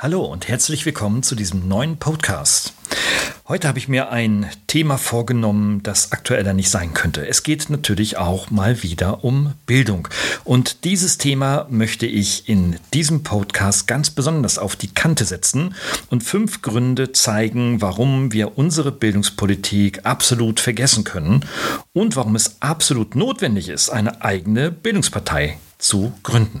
Hallo und herzlich willkommen zu diesem neuen Podcast. Heute habe ich mir ein Thema vorgenommen, das aktueller nicht sein könnte. Es geht natürlich auch mal wieder um Bildung. Und dieses Thema möchte ich in diesem Podcast ganz besonders auf die Kante setzen und fünf Gründe zeigen, warum wir unsere Bildungspolitik absolut vergessen können und warum es absolut notwendig ist, eine eigene Bildungspartei zu gründen.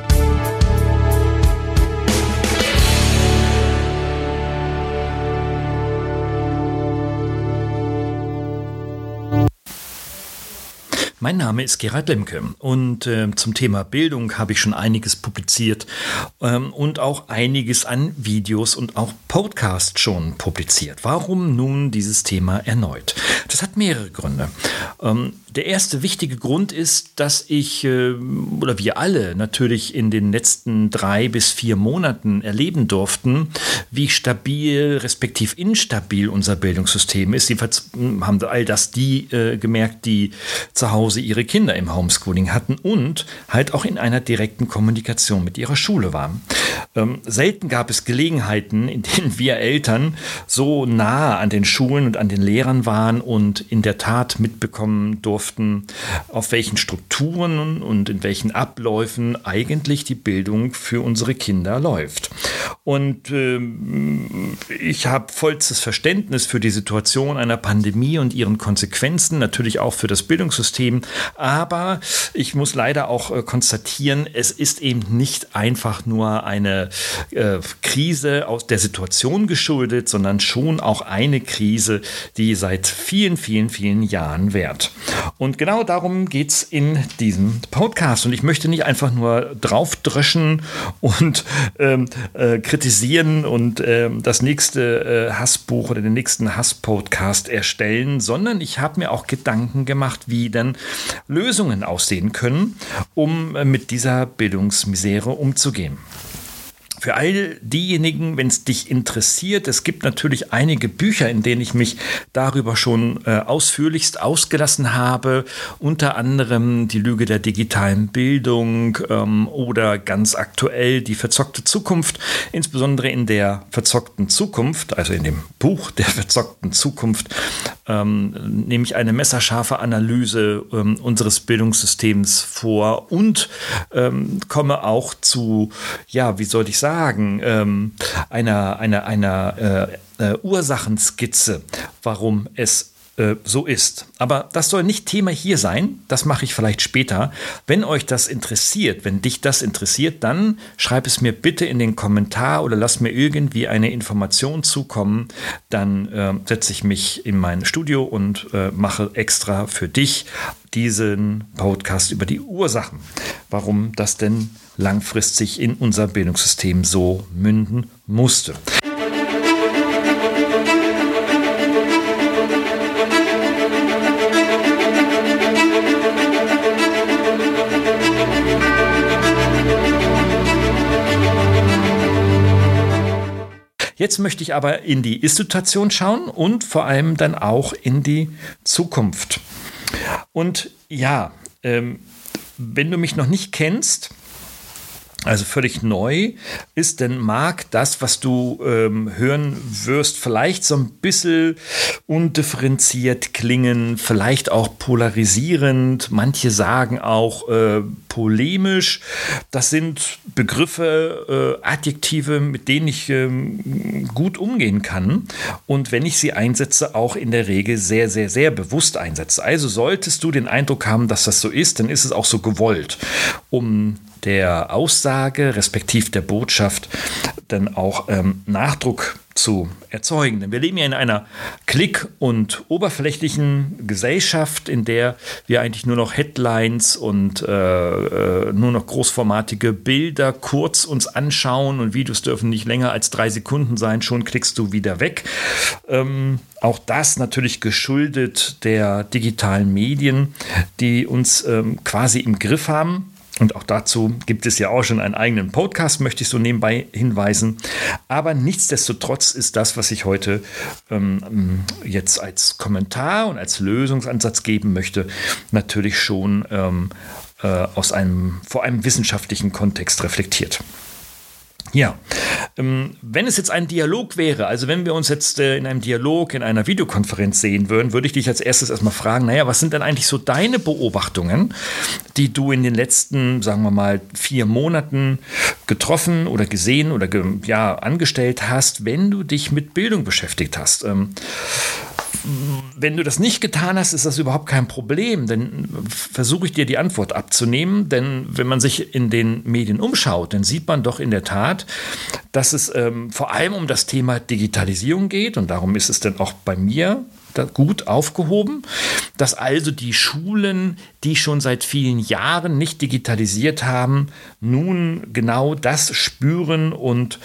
Mein Name ist Gerhard Lemke und äh, zum Thema Bildung habe ich schon einiges publiziert ähm, und auch einiges an Videos und auch Podcasts schon publiziert. Warum nun dieses Thema erneut? Das hat mehrere Gründe. Ähm, der erste wichtige Grund ist, dass ich äh, oder wir alle natürlich in den letzten drei bis vier Monaten erleben durften, wie stabil respektiv instabil unser Bildungssystem ist. Jedenfalls hm, haben all das die äh, gemerkt, die zu Hause ihre Kinder im Homeschooling hatten und halt auch in einer direkten Kommunikation mit ihrer Schule waren. Ähm, selten gab es Gelegenheiten, in denen wir Eltern so nah an den Schulen und an den Lehrern waren und in der Tat mitbekommen durften, auf welchen Strukturen und in welchen Abläufen eigentlich die Bildung für unsere Kinder läuft. Und äh, ich habe vollstes Verständnis für die Situation einer Pandemie und ihren Konsequenzen, natürlich auch für das Bildungssystem. Aber ich muss leider auch äh, konstatieren, es ist eben nicht einfach nur eine äh, Krise aus der Situation geschuldet, sondern schon auch eine Krise, die seit vielen, vielen, vielen Jahren währt. Und genau darum geht es in diesem Podcast. Und ich möchte nicht einfach nur draufdröschen und ähm, äh, kritisieren und äh, das nächste äh, Hassbuch oder den nächsten Hasspodcast erstellen, sondern ich habe mir auch Gedanken gemacht, wie denn Lösungen aussehen können, um äh, mit dieser Bildungsmisere umzugehen. Für all diejenigen, wenn es dich interessiert, es gibt natürlich einige Bücher, in denen ich mich darüber schon äh, ausführlichst ausgelassen habe, unter anderem Die Lüge der digitalen Bildung ähm, oder ganz aktuell Die verzockte Zukunft, insbesondere in der verzockten Zukunft, also in dem Buch der verzockten Zukunft, ähm, nehme ich eine messerscharfe Analyse ähm, unseres Bildungssystems vor und ähm, komme auch zu, ja, wie soll ich sagen, sagen, ähm, einer, einer, einer äh, äh, Ursachenskizze, warum es äh, so ist. Aber das soll nicht Thema hier sein, das mache ich vielleicht später. Wenn euch das interessiert, wenn dich das interessiert, dann schreib es mir bitte in den Kommentar oder lass mir irgendwie eine Information zukommen. Dann äh, setze ich mich in mein Studio und äh, mache extra für dich diesen Podcast über die Ursachen, warum das denn langfristig in unser Bildungssystem so münden musste. Jetzt möchte ich aber in die Ist-Situation schauen und vor allem dann auch in die Zukunft. Und ja, ähm, wenn du mich noch nicht kennst, also völlig neu ist, denn mag das, was du ähm, hören wirst, vielleicht so ein bisschen undifferenziert klingen, vielleicht auch polarisierend, manche sagen auch äh, polemisch. Das sind Begriffe, äh, Adjektive, mit denen ich ähm, gut umgehen kann und wenn ich sie einsetze, auch in der Regel sehr, sehr, sehr bewusst einsetze. Also solltest du den Eindruck haben, dass das so ist, dann ist es auch so gewollt, um der Aussage respektiv der Botschaft dann auch ähm, Nachdruck zu erzeugen. Denn wir leben ja in einer klick- und oberflächlichen Gesellschaft, in der wir eigentlich nur noch Headlines und äh, äh, nur noch großformatige Bilder kurz uns anschauen und Videos dürfen nicht länger als drei Sekunden sein, schon klickst du wieder weg. Ähm, auch das natürlich geschuldet der digitalen Medien, die uns ähm, quasi im Griff haben und auch dazu gibt es ja auch schon einen eigenen Podcast, möchte ich so nebenbei hinweisen. Aber nichtsdestotrotz ist das, was ich heute ähm, jetzt als Kommentar und als Lösungsansatz geben möchte, natürlich schon ähm, äh, aus einem vor einem wissenschaftlichen Kontext reflektiert. Ja, ähm, wenn es jetzt ein Dialog wäre, also wenn wir uns jetzt äh, in einem Dialog, in einer Videokonferenz sehen würden, würde ich dich als erstes erstmal fragen, naja, was sind denn eigentlich so deine Beobachtungen, die du in den letzten, sagen wir mal, vier Monaten getroffen oder gesehen oder ja, angestellt hast, wenn du dich mit Bildung beschäftigt hast? Ähm, wenn du das nicht getan hast, ist das überhaupt kein Problem, denn versuche ich dir die Antwort abzunehmen, denn wenn man sich in den Medien umschaut, dann sieht man doch in der Tat, dass es ähm, vor allem um das Thema Digitalisierung geht. Und darum ist es dann auch bei mir gut aufgehoben, dass also die Schulen, die schon seit vielen Jahren nicht digitalisiert haben, nun genau das spüren und,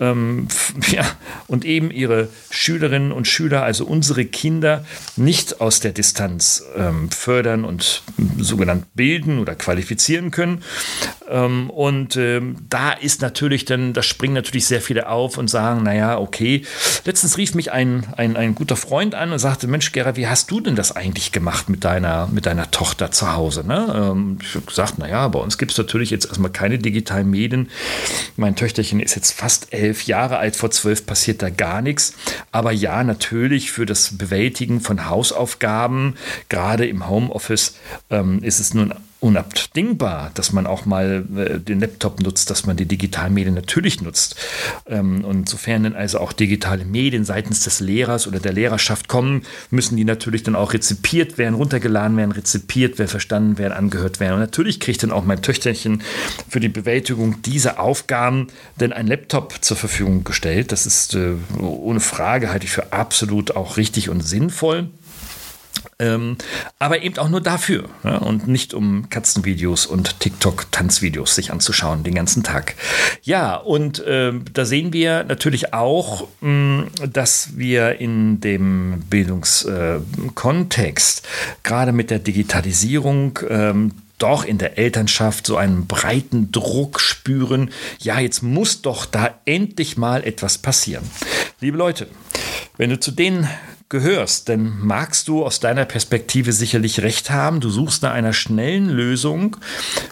ähm, ja, und eben ihre Schülerinnen und Schüler, also unsere Kinder, nicht aus der Distanz ähm, fördern und sogenannt bilden oder qualifizieren können. Ähm, und ähm, da ist natürlich dann, da springen natürlich sehr viele auf und sagen, naja, okay. Letztens rief mich ein, ein, ein guter Freund an und sagte, sagte, Mensch, Gerhard, wie hast du denn das eigentlich gemacht mit deiner, mit deiner Tochter zu Hause? Ne? Ähm, ich habe gesagt, naja, bei uns gibt es natürlich jetzt erstmal keine digitalen Medien. Mein Töchterchen ist jetzt fast elf Jahre alt, vor zwölf passiert da gar nichts. Aber ja, natürlich für das Bewältigen von Hausaufgaben, gerade im Homeoffice, ähm, ist es nun unabdingbar, dass man auch mal äh, den Laptop nutzt, dass man die digitalen Medien natürlich nutzt. Ähm, und sofern dann also auch digitale Medien seitens des Lehrers oder der Lehrerschaft kommen, müssen die natürlich dann auch rezipiert werden, runtergeladen werden, rezipiert werden, verstanden werden, angehört werden. Und natürlich kriegt dann auch mein Töchterchen für die Bewältigung dieser Aufgaben denn ein Laptop zur Verfügung gestellt. Das ist äh, ohne Frage, halte ich für absolut auch richtig und sinnvoll. Ähm, aber eben auch nur dafür ja, und nicht um Katzenvideos und TikTok-Tanzvideos sich anzuschauen den ganzen Tag. Ja, und äh, da sehen wir natürlich auch, mh, mm, dass wir in dem Bildungskontext, äh, gerade mit der Digitalisierung, ähm, doch in der Elternschaft so einen breiten Druck spüren, ja, jetzt muss doch da endlich mal etwas passieren. Liebe Leute, wenn du zu denen gehörst, denn magst du aus deiner Perspektive sicherlich recht haben. Du suchst nach einer schnellen Lösung,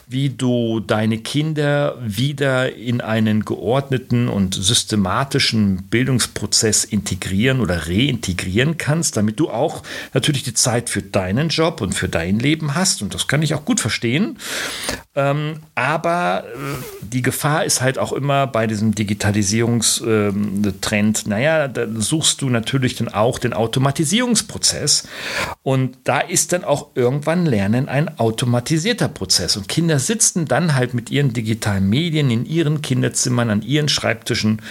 wie du deine Kinder wieder in einen geordneten und systematischen Bildungsprozess integrieren oder reintegrieren kannst, damit du auch natürlich die Zeit für deinen Job und für dein Leben hast. Und das kann ich auch gut verstehen. Ähm, aber äh, die Gefahr ist halt auch immer bei diesem Digitalisierungstrend, naja, da suchst du natürlich dann auch den Automatisierungsprozess. Und da ist dann auch irgendwann Lernen ein automatisierter Prozess. Und Kinder sitzen dann halt mit ihren digitalen Medien in ihren Kinderzimmern, an ihren Schreibtischen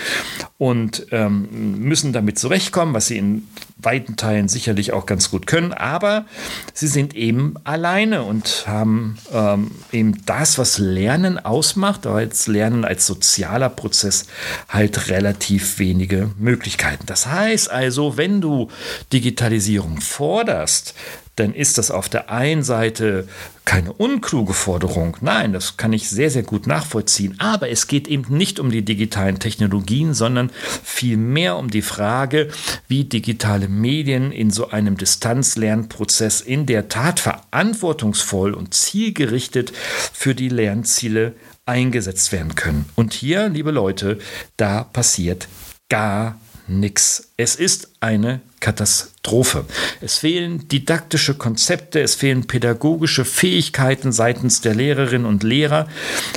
und ähm, müssen damit zurechtkommen, was sie in weiten Teilen sicherlich auch ganz gut können, aber sie sind eben alleine und haben ähm, eben das, was Lernen ausmacht, aber jetzt Lernen als sozialer Prozess halt relativ wenige Möglichkeiten. Das heißt also, wenn du Digitalisierung forderst, dann ist das auf der einen Seite keine unkluge Forderung. Nein, das kann ich sehr, sehr gut nachvollziehen. Aber es geht eben nicht um die digitalen Technologien, sondern vielmehr um die Frage, wie digitale Medien in so einem Distanzlernprozess in der Tat verantwortungsvoll und zielgerichtet für die Lernziele eingesetzt werden können. Und hier, liebe Leute, da passiert gar nichts. Es ist eine Katastrophe. Es fehlen didaktische Konzepte, es fehlen pädagogische Fähigkeiten seitens der Lehrerinnen und Lehrer.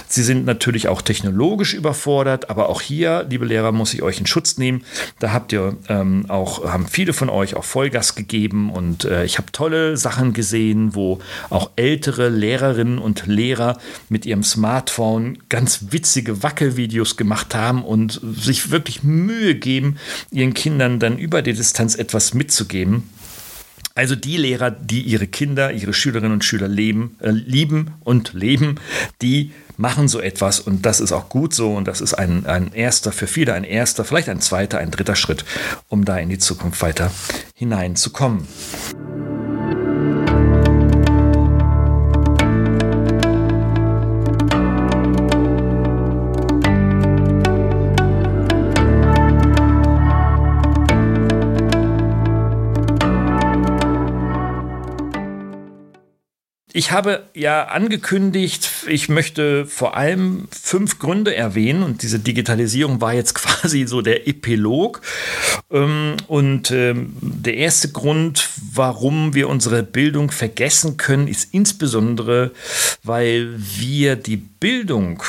Sie sind natürlich auch technologisch überfordert, aber auch hier, liebe Lehrer, muss ich euch in Schutz nehmen. Da habt ihr ähm, auch, haben viele von euch auch Vollgas gegeben und äh, ich habe tolle Sachen gesehen, wo auch ältere Lehrerinnen und Lehrer mit ihrem Smartphone ganz witzige Wackelvideos gemacht haben und sich wirklich Mühe geben, ihren Kindern dann über die Distanz etwas mitzugeben. Also die Lehrer, die ihre Kinder, ihre Schülerinnen und Schüler leben, äh, lieben und leben, die machen so etwas und das ist auch gut so und das ist ein, ein erster, für viele ein erster, vielleicht ein zweiter, ein dritter Schritt, um da in die Zukunft weiter hineinzukommen. Ich habe ja angekündigt, ich möchte vor allem fünf Gründe erwähnen und diese Digitalisierung war jetzt quasi so der Epilog. Ähm, und ähm, der erste Grund, warum wir unsere Bildung vergessen können, ist insbesondere, weil wir die Bildung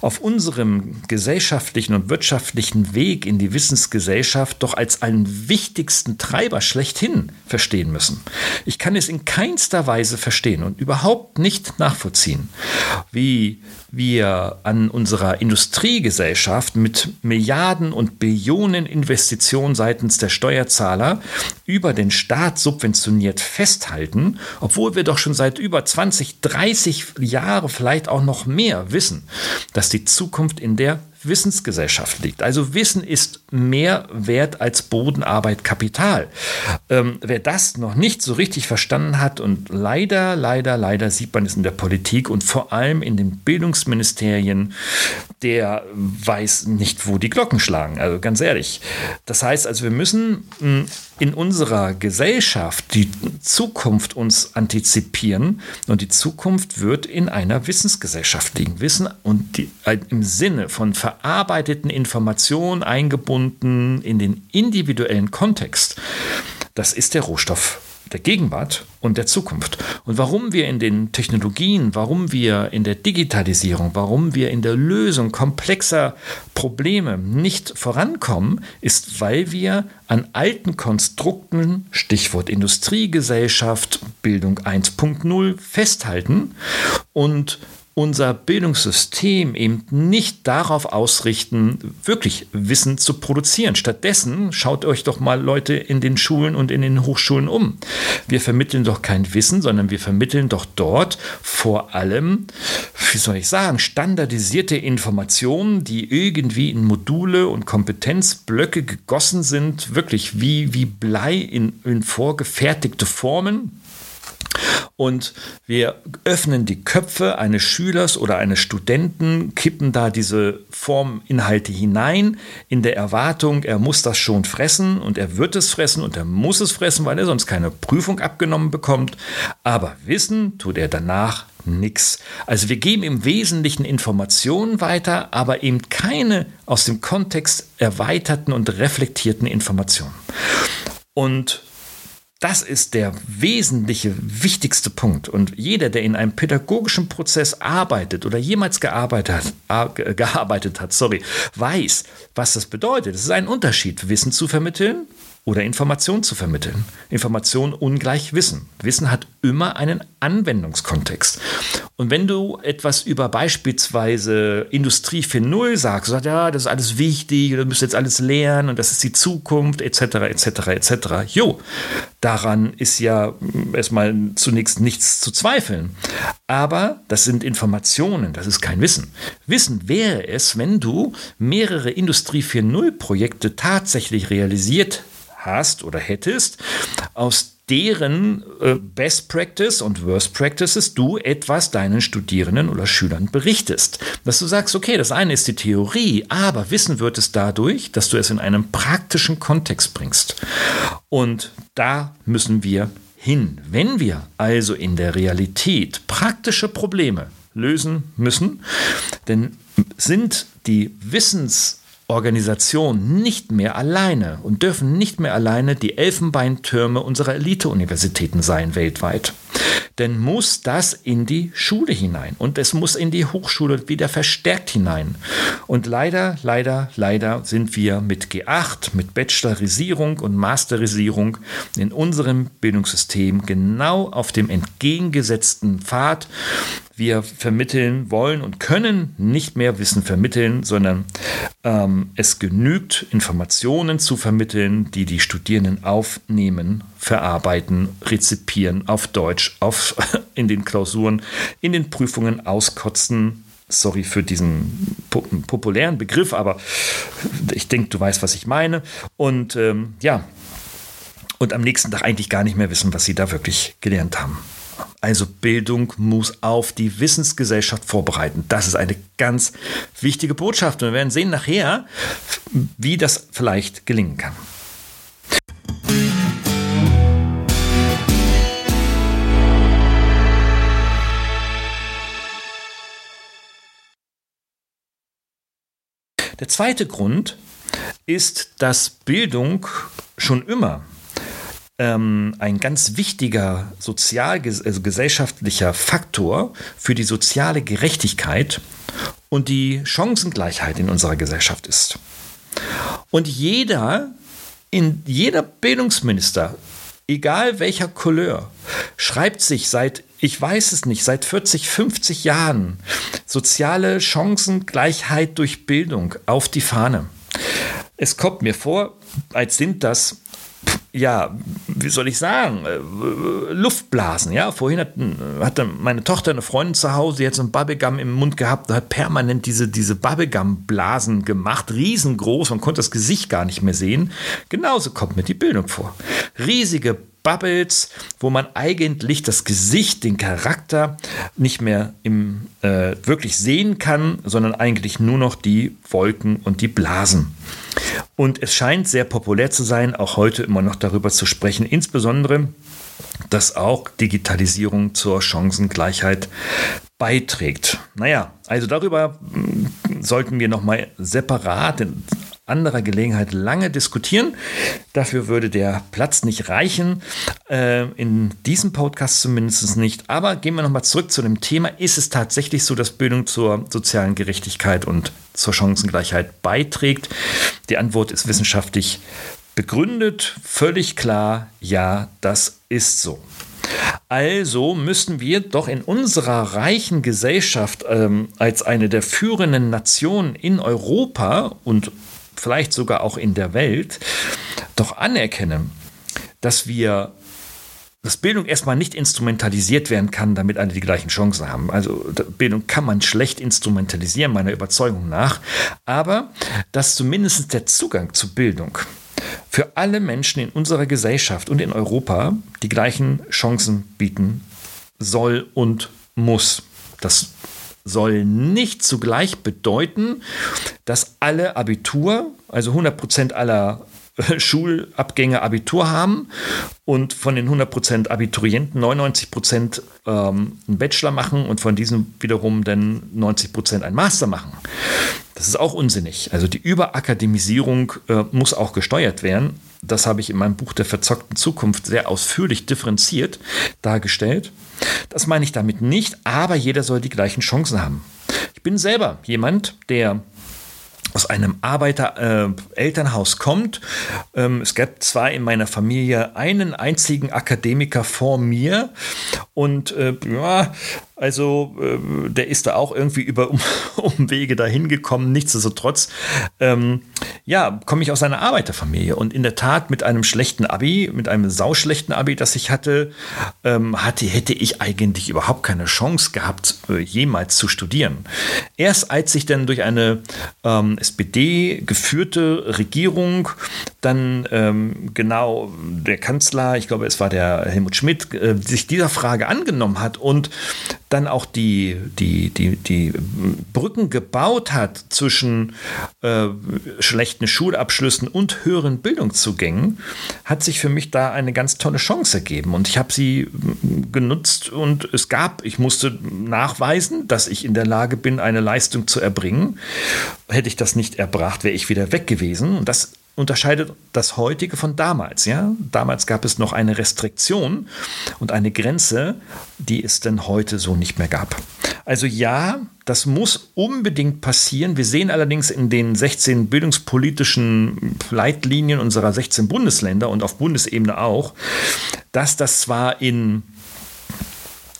auf unserem gesellschaftlichen und wirtschaftlichen Weg in die Wissensgesellschaft doch als einen wichtigsten Treiber schlechthin verstehen müssen. Ich kann es in keinster Weise verstehen und überhaupt nicht nachvollziehen, wie wir an unserer Industriegesellschaft mit Milliarden und Billionen Investitionen seitens der Steuerzahler über den Staat subventioniert festhalten, obwohl wir doch schon seit über 20, 30 Jahren, vielleicht auch noch mehr wissen, dass die Zukunft in der Wissensgesellschaft liegt. Also Wissen ist mehr wert als Bodenarbeit, Kapital. Ähm, wer das noch nicht so richtig verstanden hat und leider, leider, leider sieht man es in der Politik und vor allem in den Bildungsministerien, der weiß nicht, wo die Glocken schlagen. Also ganz ehrlich. Das heißt also, wir müssen hm, in unserer Gesellschaft die Zukunft uns antizipieren und die Zukunft wird in einer Wissensgesellschaft liegen. Wissen und die, äh, im Sinne von verarbeiteten Informationen eingebunden in den individuellen Kontext. Das ist der Rohstoff der Gegenwart und der Zukunft. Und warum wir in den Technologien, warum wir in der Digitalisierung, warum wir in der Lösung komplexer Probleme nicht vorankommen, ist, weil wir an alten Konstrukten, Stichwort Industriegesellschaft, Bildung 1.0, festhalten und unser Bildungssystem eben nicht darauf ausrichten, wirklich Wissen zu produzieren. Stattdessen schaut euch doch mal Leute in den Schulen und in den Hochschulen um. Wir vermitteln doch kein Wissen, sondern wir vermitteln doch dort vor allem, wie soll ich sagen, standardisierte Informationen, die irgendwie in Module und Kompetenzblöcke gegossen sind, wirklich wie, wie Blei in, in vorgefertigte Formen und wir öffnen die Köpfe eines Schülers oder eines Studenten, kippen da diese Forminhalte hinein, in der Erwartung, er muss das schon fressen und er wird es fressen und er muss es fressen, weil er sonst keine Prüfung abgenommen bekommt. Aber wissen tut er danach nichts. Also wir geben im Wesentlichen Informationen weiter, aber eben keine aus dem Kontext erweiterten und reflektierten Informationen. Und das ist der wesentliche, wichtigste Punkt. Und jeder, der in einem pädagogischen Prozess arbeitet oder jemals gearbeitet hat, gearbeitet hat sorry, weiß, was das bedeutet. Es ist ein Unterschied, Wissen zu vermitteln oder Information zu vermitteln. Information ungleich Wissen. Wissen hat immer einen Anwendungskontext. Und wenn du etwas über beispielsweise Industrie 4.0 sagst, sagst, ja, das ist alles wichtig, du müsst jetzt alles lernen und das ist die Zukunft, etc., etc., etc. Jo, daran ist ja erstmal zunächst nichts zu zweifeln. Aber das sind Informationen, das ist kein Wissen. Wissen wäre es, wenn du mehrere Industrie 4.0 Projekte tatsächlich realisiert hast oder hättest, aus deren äh, Best Practice und Worst Practices du etwas deinen Studierenden oder Schülern berichtest. Dass du sagst, okay, das eine ist die Theorie, aber Wissen wird es dadurch, dass du es in einen praktischen Kontext bringst. Und da müssen wir hin. Wenn wir also in der Realität praktische Probleme lösen müssen, dann sind die Wissens Organisationen nicht mehr alleine und dürfen nicht mehr alleine die Elfenbeintürme unserer Elite-Universitäten sein weltweit. Denn muss das in die Schule hinein und es muss in die Hochschule wieder verstärkt hinein. Und leider, leider, leider sind wir mit G8, mit Bachelorisierung und Masterisierung in unserem Bildungssystem genau auf dem entgegengesetzten Pfad wir vermitteln wollen und können nicht mehr Wissen vermitteln, sondern ähm, es genügt, Informationen zu vermitteln, die die Studierenden aufnehmen, verarbeiten, rezipieren auf Deutsch, auf, in den Klausuren, in den Prüfungen auskotzen. Sorry für diesen populären Begriff, aber ich denke, du weißt, was ich meine. Und ähm, ja, und am nächsten Tag eigentlich gar nicht mehr wissen, was sie da wirklich gelernt haben. Also Bildung muss auf die Wissensgesellschaft vorbereiten. Das ist eine ganz wichtige Botschaft. Und wir werden sehen nachher, wie das vielleicht gelingen kann. Der zweite Grund ist, dass Bildung schon immer ähm, ein ganz wichtiger sozial also Faktor für die soziale Gerechtigkeit und die Chancengleichheit in unserer Gesellschaft ist. Und jeder, in jeder Bildungsminister, egal welcher Couleur, schreibt sich seit, ich weiß es nicht, seit 40, 50 Jahren soziale Chancengleichheit durch Bildung auf die Fahne. Es kommt mir vor, als sind das ja, wie soll ich sagen, äh, Luftblasen. Ja, vorhin hat, hatte meine Tochter eine Freundin zu Hause, die hat so ein Bubblegum im Mund gehabt hat permanent diese, diese Bubblegum-Blasen gemacht, riesengroß, man konnte das Gesicht gar nicht mehr sehen. Genauso kommt mir die Bildung vor. Riesige Bubbles, wo man eigentlich das Gesicht, den Charakter nicht mehr im, äh, wirklich sehen kann, sondern eigentlich nur noch die Wolken und die Blasen. Und es scheint sehr populär zu sein, auch heute immer noch darüber zu sprechen, insbesondere, dass auch Digitalisierung zur Chancengleichheit beiträgt. Naja, also darüber hm, sollten wir nochmal separat anderer Gelegenheit lange diskutieren. Dafür würde der Platz nicht reichen, äh, in diesem Podcast zumindest nicht. Aber gehen wir nochmal zurück zu dem Thema. Ist es tatsächlich so, dass Bildung zur sozialen Gerechtigkeit und zur Chancengleichheit beiträgt? Die Antwort ist wissenschaftlich begründet, völlig klar, ja, das ist so. Also müssen wir doch in unserer reichen Gesellschaft ähm, als eine der führenden Nationen in Europa und vielleicht sogar auch in der Welt, doch anerkennen, dass wir dass Bildung erstmal nicht instrumentalisiert werden kann, damit alle die gleichen Chancen haben. Also Bildung kann man schlecht instrumentalisieren, meiner Überzeugung nach. Aber dass zumindest der Zugang zu Bildung für alle Menschen in unserer Gesellschaft und in Europa die gleichen Chancen bieten soll und muss. Das soll nicht zugleich bedeuten, dass alle Abitur, also 100 Prozent aller Schulabgänge Abitur haben und von den 100% Abiturienten 99% ähm, einen Bachelor machen und von diesen wiederum dann 90% einen Master machen. Das ist auch unsinnig. Also die Überakademisierung äh, muss auch gesteuert werden. Das habe ich in meinem Buch der verzockten Zukunft sehr ausführlich differenziert dargestellt. Das meine ich damit nicht, aber jeder soll die gleichen Chancen haben. Ich bin selber jemand, der aus einem Arbeiter-Elternhaus äh, kommt. Ähm, es gab zwar in meiner Familie einen einzigen Akademiker vor mir und äh, ja, also äh, der ist da auch irgendwie über um, Umwege dahin gekommen. Nichtsdestotrotz, ähm, ja, komme ich aus einer Arbeiterfamilie und in der Tat mit einem schlechten Abi, mit einem sauschlechten Abi, das ich hatte, ähm, hatte hätte ich eigentlich überhaupt keine Chance gehabt, äh, jemals zu studieren. Erst als ich dann durch eine ähm, SPD geführte Regierung dann ähm, genau der Kanzler, ich glaube, es war der Helmut Schmidt, äh, sich dieser Frage angenommen hat und dann auch die, die, die, die Brücken gebaut hat zwischen äh, schlechten Schulabschlüssen und höheren Bildungszugängen, hat sich für mich da eine ganz tolle Chance ergeben. Und ich habe sie genutzt und es gab, ich musste nachweisen, dass ich in der Lage bin, eine Leistung zu erbringen. Hätte ich das nicht erbracht, wäre ich wieder weg gewesen. Und das unterscheidet das heutige von damals. Ja? Damals gab es noch eine Restriktion und eine Grenze, die es denn heute so nicht mehr gab. Also ja, das muss unbedingt passieren. Wir sehen allerdings in den 16 bildungspolitischen Leitlinien unserer 16 Bundesländer und auf Bundesebene auch, dass das zwar in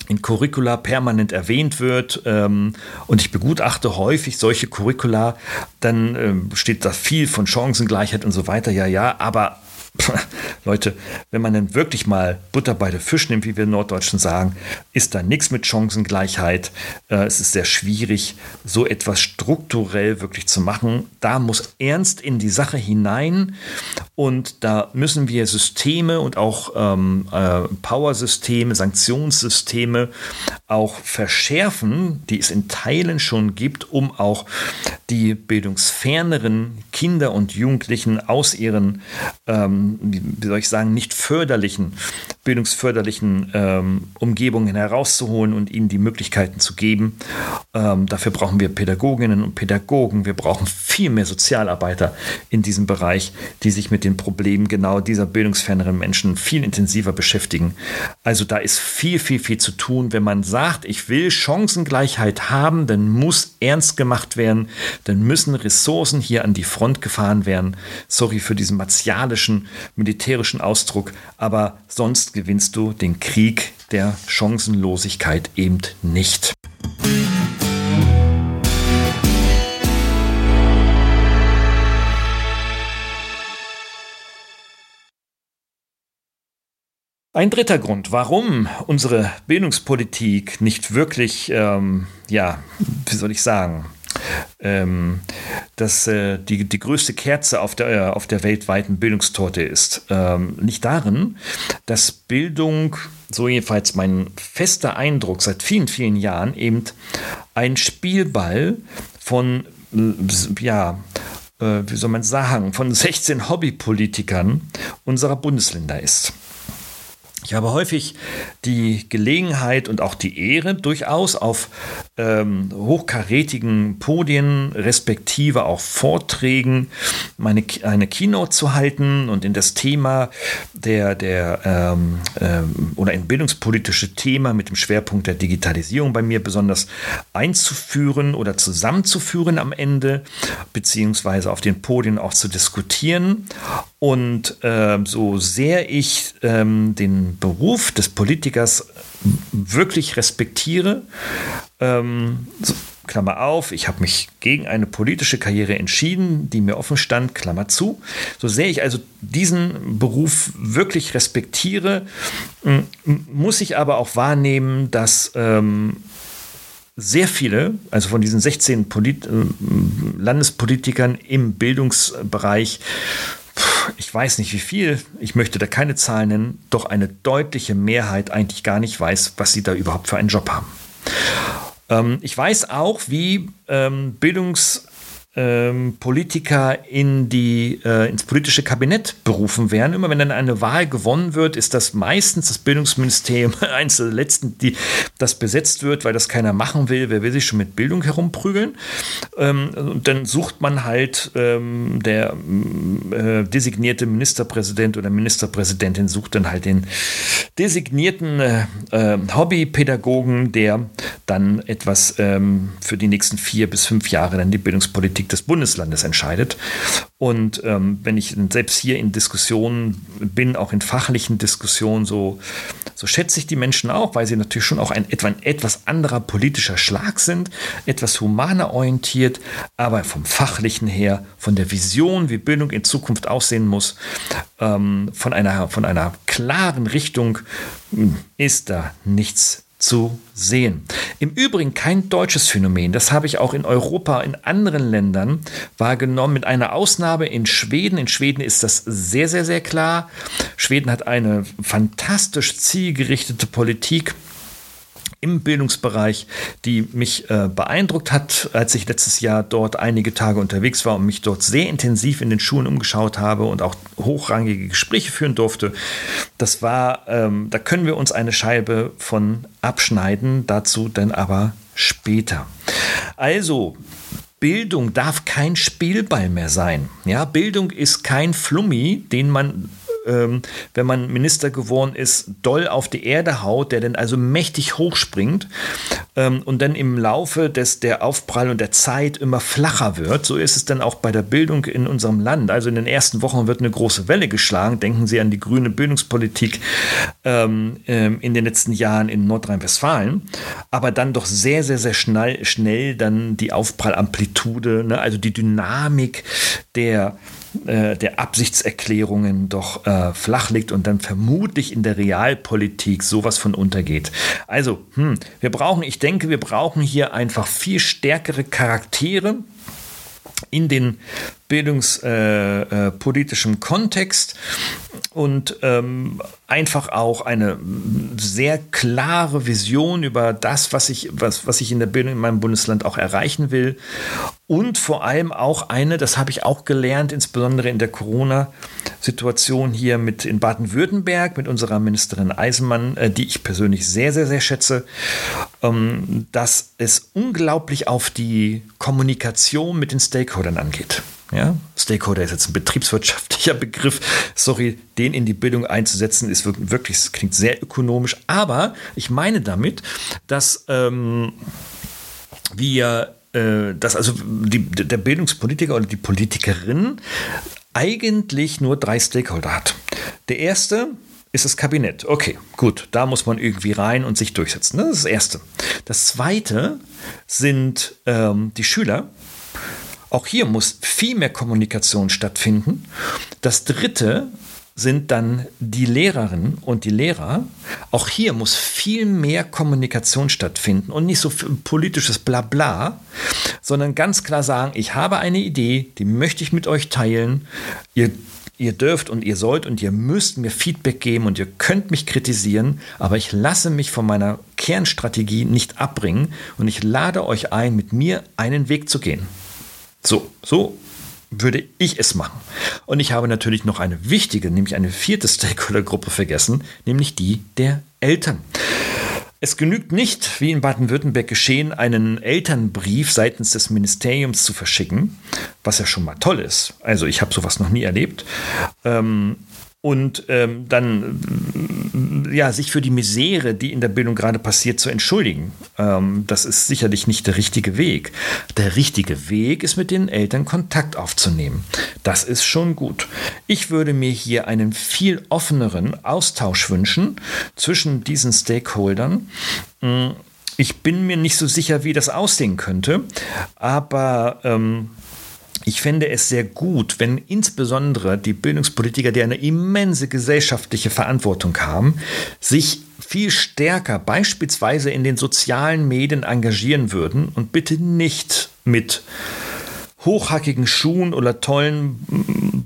in Curricula permanent erwähnt wird. Ähm, und ich begutachte häufig solche Curricula, dann ähm, steht da viel von Chancengleichheit und so weiter. Ja, ja, aber Leute, wenn man denn wirklich mal Butter bei der Fisch nimmt, wie wir Norddeutschen sagen, ist da nichts mit Chancengleichheit. Äh, es ist sehr schwierig, so etwas strukturell wirklich zu machen. Da muss ernst in die Sache hinein und da müssen wir Systeme und auch ähm, äh, Powersysteme, Sanktionssysteme auch verschärfen, die es in Teilen schon gibt, um auch die bildungsferneren Kinder und Jugendlichen aus ihren ähm, wie soll ich sagen, nicht förderlichen, bildungsförderlichen ähm, Umgebungen herauszuholen und ihnen die Möglichkeiten zu geben. Ähm, dafür brauchen wir Pädagoginnen und Pädagogen. Wir brauchen viel mehr Sozialarbeiter in diesem Bereich, die sich mit den Problemen genau dieser bildungsferneren Menschen viel intensiver beschäftigen. Also da ist viel, viel, viel zu tun. Wenn man sagt, ich will Chancengleichheit haben, dann muss ernst gemacht werden, dann müssen Ressourcen hier an die Front gefahren werden. Sorry für diesen martialischen militärischen Ausdruck, aber sonst gewinnst du den Krieg der Chancenlosigkeit eben nicht. Ein dritter Grund, warum unsere Bildungspolitik nicht wirklich, ähm, ja, wie soll ich sagen, ähm, dass äh, die, die größte Kerze auf der, äh, auf der weltweiten Bildungstorte ist. Ähm, nicht darin, dass Bildung, so jedenfalls mein fester Eindruck seit vielen, vielen Jahren, eben ein Spielball von, äh, ja, äh, wie soll man sagen, von 16 Hobbypolitikern unserer Bundesländer ist. Ich habe häufig die Gelegenheit und auch die Ehre, durchaus auf ähm, hochkarätigen Podien, respektive auch Vorträgen, meine, eine Keynote zu halten und in das Thema der, der ähm, ähm, oder ein bildungspolitische Thema mit dem Schwerpunkt der Digitalisierung bei mir besonders einzuführen oder zusammenzuführen am Ende, beziehungsweise auf den Podien auch zu diskutieren. Und äh, so sehr ich ähm, den Beruf des Politikers wirklich respektiere, ähm, so, Klammer auf, ich habe mich gegen eine politische Karriere entschieden, die mir offen stand, Klammer zu. So sehr ich also diesen Beruf wirklich respektiere, muss ich aber auch wahrnehmen, dass ähm, sehr viele, also von diesen 16 Polit äh, Landespolitikern im Bildungsbereich, ich weiß nicht wie viel, ich möchte da keine Zahlen nennen, doch eine deutliche Mehrheit eigentlich gar nicht weiß, was sie da überhaupt für einen Job haben. Ähm, ich weiß auch, wie ähm, Bildungs- ähm, Politiker in die, äh, ins politische Kabinett berufen werden. Immer wenn dann eine Wahl gewonnen wird, ist das meistens das Bildungsministerium eines der letzten, die das besetzt wird, weil das keiner machen will. Wer will sich schon mit Bildung herumprügeln? Ähm, und dann sucht man halt ähm, der äh, designierte Ministerpräsident oder Ministerpräsidentin sucht dann halt den designierten äh, äh Hobbypädagogen, der dann etwas ähm, für die nächsten vier bis fünf Jahre dann die Bildungspolitik Politik des Bundeslandes entscheidet. Und ähm, wenn ich selbst hier in Diskussionen bin, auch in fachlichen Diskussionen, so, so schätze ich die Menschen auch, weil sie natürlich schon auch ein, etwa ein etwas anderer politischer Schlag sind, etwas humaner orientiert, aber vom fachlichen her, von der Vision, wie Bildung in Zukunft aussehen muss, ähm, von, einer, von einer klaren Richtung hm, ist da nichts zu sehen. Im Übrigen kein deutsches Phänomen. Das habe ich auch in Europa, in anderen Ländern wahrgenommen, mit einer Ausnahme in Schweden. In Schweden ist das sehr, sehr, sehr klar. Schweden hat eine fantastisch zielgerichtete Politik im Bildungsbereich, die mich äh, beeindruckt hat, als ich letztes Jahr dort einige Tage unterwegs war und mich dort sehr intensiv in den Schulen umgeschaut habe und auch hochrangige Gespräche führen durfte. Das war, ähm, da können wir uns eine Scheibe von abschneiden, dazu dann aber später. Also, Bildung darf kein Spielball mehr sein. Ja, Bildung ist kein Flummi, den man ähm, wenn man Minister geworden ist, doll auf die Erde haut, der dann also mächtig hochspringt ähm, und dann im Laufe des, der Aufprall und der Zeit immer flacher wird. So ist es dann auch bei der Bildung in unserem Land. Also in den ersten Wochen wird eine große Welle geschlagen. Denken Sie an die grüne Bildungspolitik ähm, ähm in den letzten Jahren in Nordrhein-Westfalen. Aber dann doch sehr, sehr, sehr schnell, schnell dann die Aufprallamplitude, ne? also die Dynamik der äh, der Absichtserklärungen doch äh, flach liegt und dann vermutlich in der Realpolitik sowas von untergeht. Also, hm, wir brauchen, ich denke, wir brauchen hier einfach viel stärkere Charaktere in den bildungspolitischen äh, äh, Kontext und ähm, einfach auch eine sehr klare Vision über das, was ich, was, was ich in der Bildung in meinem Bundesland auch erreichen will. Und vor allem auch eine, das habe ich auch gelernt, insbesondere in der Corona-Situation hier mit in Baden-Württemberg mit unserer Ministerin Eisenmann, äh, die ich persönlich sehr, sehr, sehr schätze, ähm, dass es unglaublich auf die Kommunikation mit den Stakeholdern angeht. Ja? Stakeholder ist jetzt ein betriebswirtschaftlicher Begriff. Sorry, den in die Bildung einzusetzen, ist wirklich, das klingt sehr ökonomisch. Aber ich meine damit, dass ähm, wir, äh, dass also die, der Bildungspolitiker oder die Politikerin eigentlich nur drei Stakeholder hat. Der erste ist das Kabinett. Okay, gut, da muss man irgendwie rein und sich durchsetzen. Das ist das Erste. Das Zweite sind ähm, die Schüler. Auch hier muss viel mehr Kommunikation stattfinden. Das Dritte sind dann die Lehrerinnen und die Lehrer. Auch hier muss viel mehr Kommunikation stattfinden und nicht so politisches Blabla, sondern ganz klar sagen, ich habe eine Idee, die möchte ich mit euch teilen. Ihr ihr dürft und ihr sollt und ihr müsst mir Feedback geben und ihr könnt mich kritisieren, aber ich lasse mich von meiner Kernstrategie nicht abbringen und ich lade euch ein, mit mir einen Weg zu gehen. So, so würde ich es machen. Und ich habe natürlich noch eine wichtige, nämlich eine vierte Stakeholder-Gruppe vergessen, nämlich die der Eltern. Es genügt nicht, wie in Baden-Württemberg geschehen, einen Elternbrief seitens des Ministeriums zu verschicken, was ja schon mal toll ist. Also ich habe sowas noch nie erlebt. Ähm, und ähm, dann ja, sich für die Misere, die in der Bildung gerade passiert, zu entschuldigen. Ähm, das ist sicherlich nicht der richtige Weg. Der richtige Weg ist, mit den Eltern Kontakt aufzunehmen. Das ist schon gut. Ich würde mir hier einen viel offeneren Austausch wünschen zwischen diesen Stakeholdern. Hm, ich bin mir nicht so sicher, wie das aussehen könnte, aber ähm, ich fände es sehr gut, wenn insbesondere die Bildungspolitiker, die eine immense gesellschaftliche Verantwortung haben, sich viel stärker beispielsweise in den sozialen Medien engagieren würden und bitte nicht mit hochhackigen Schuhen oder tollen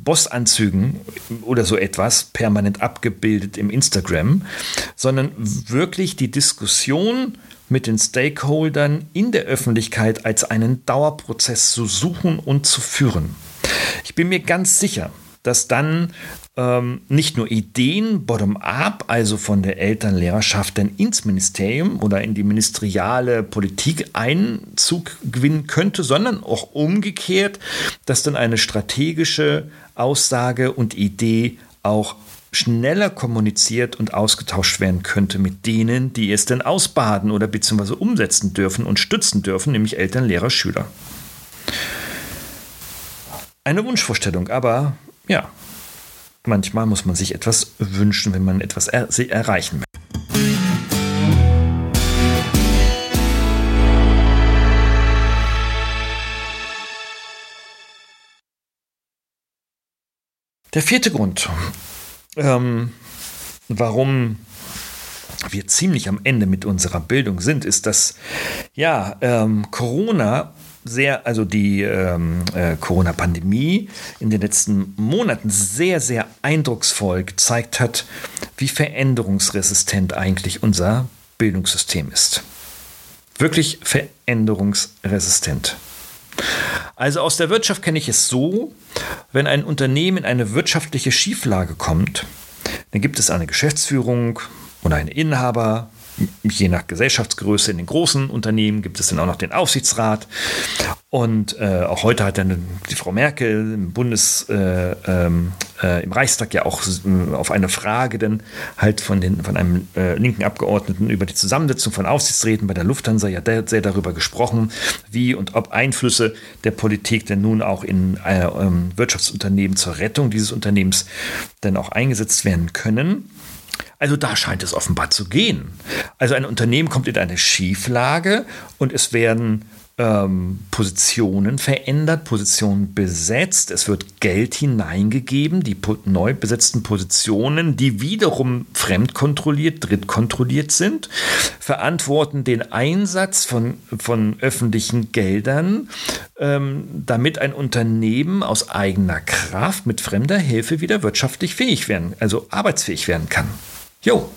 Bossanzügen oder so etwas permanent abgebildet im Instagram, sondern wirklich die Diskussion mit den Stakeholdern in der Öffentlichkeit als einen Dauerprozess zu suchen und zu führen. Ich bin mir ganz sicher, dass dann ähm, nicht nur Ideen bottom-up, also von der Elternlehrerschaft dann ins Ministerium oder in die ministeriale Politik Einzug gewinnen könnte, sondern auch umgekehrt, dass dann eine strategische Aussage und Idee auch schneller kommuniziert und ausgetauscht werden könnte mit denen, die es denn ausbaden oder beziehungsweise umsetzen dürfen und stützen dürfen, nämlich Eltern, Lehrer, Schüler. Eine Wunschvorstellung, aber ja, manchmal muss man sich etwas wünschen, wenn man etwas er erreichen will. Der vierte Grund, ähm, warum wir ziemlich am Ende mit unserer Bildung sind, ist, dass ja ähm, Corona sehr, also die ähm, äh, Corona-Pandemie in den letzten Monaten sehr, sehr eindrucksvoll gezeigt hat, wie veränderungsresistent eigentlich unser Bildungssystem ist. Wirklich veränderungsresistent. Also aus der Wirtschaft kenne ich es so, wenn ein Unternehmen in eine wirtschaftliche Schieflage kommt, dann gibt es eine Geschäftsführung oder einen Inhaber, je nach Gesellschaftsgröße in den großen Unternehmen gibt es dann auch noch den Aufsichtsrat. Und äh, auch heute hat dann die Frau Merkel im Bundes, äh, ähm, äh, im Reichstag ja auch äh, auf eine Frage dann halt von, den, von einem äh, linken Abgeordneten über die Zusammensetzung von Aufsichtsräten bei der Lufthansa ja sehr darüber gesprochen, wie und ob Einflüsse der Politik denn nun auch in äh, ähm, Wirtschaftsunternehmen zur Rettung dieses Unternehmens dann auch eingesetzt werden können. Also da scheint es offenbar zu gehen. Also ein Unternehmen kommt in eine Schieflage und es werden ähm, Positionen verändert, Positionen besetzt, es wird Geld hineingegeben, die neu besetzten Positionen, die wiederum fremdkontrolliert, drittkontrolliert sind, verantworten den Einsatz von, von öffentlichen Geldern, ähm, damit ein Unternehmen aus eigener Kraft mit fremder Hilfe wieder wirtschaftlich fähig werden, also arbeitsfähig werden kann. Jo,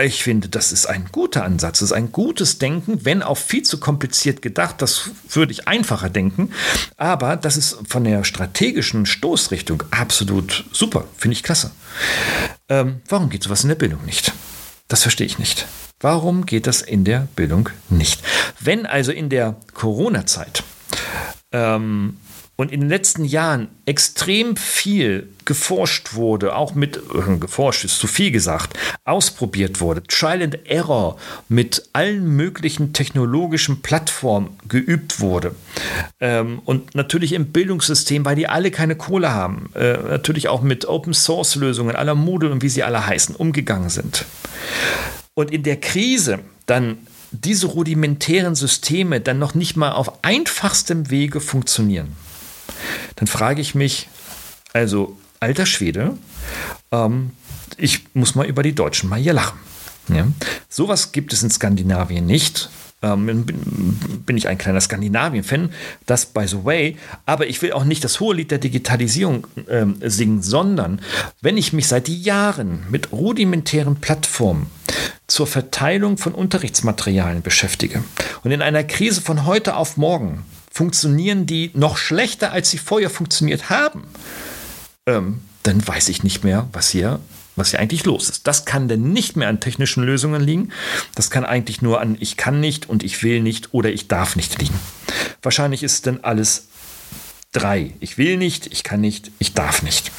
ich finde, das ist ein guter Ansatz, das ist ein gutes Denken, wenn auch viel zu kompliziert gedacht, das würde ich einfacher denken, aber das ist von der strategischen Stoßrichtung absolut super, finde ich klasse. Ähm, warum geht sowas in der Bildung nicht? Das verstehe ich nicht. Warum geht das in der Bildung nicht? Wenn also in der Corona-Zeit ähm, und in den letzten Jahren extrem viel geforscht wurde, auch mit, äh, geforscht ist zu viel gesagt, ausprobiert wurde, Trial and Error mit allen möglichen technologischen Plattformen geübt wurde. Ähm, und natürlich im Bildungssystem, weil die alle keine Kohle haben, äh, natürlich auch mit Open Source Lösungen aller Moodle und wie sie alle heißen, umgegangen sind. Und in der Krise dann diese rudimentären Systeme dann noch nicht mal auf einfachstem Wege funktionieren dann frage ich mich, also alter Schwede, ähm, ich muss mal über die Deutschen mal hier lachen. Ja? Sowas gibt es in Skandinavien nicht. Ähm, bin, bin, ich ein kleiner Skandinavien-Fan, das by the way, aber ich will auch nicht das hohe Lied der Digitalisierung ähm, singen, sondern wenn ich mich seit Jahren mit rudimentären Plattformen zur Verteilung von Unterrichtsmaterialien beschäftige und in einer Krise von heute auf morgen funktionieren die noch schlechter, als sie vorher funktioniert haben, ähm, dann weiß ich nicht mehr, was hier, was hier eigentlich los ist. Das kann denn nicht mehr an technischen Lösungen liegen. Das kann eigentlich nur an ich kann nicht und ich will nicht oder ich darf nicht liegen. Wahrscheinlich ist denn alles drei. Ich will nicht, ich kann nicht, ich darf nicht.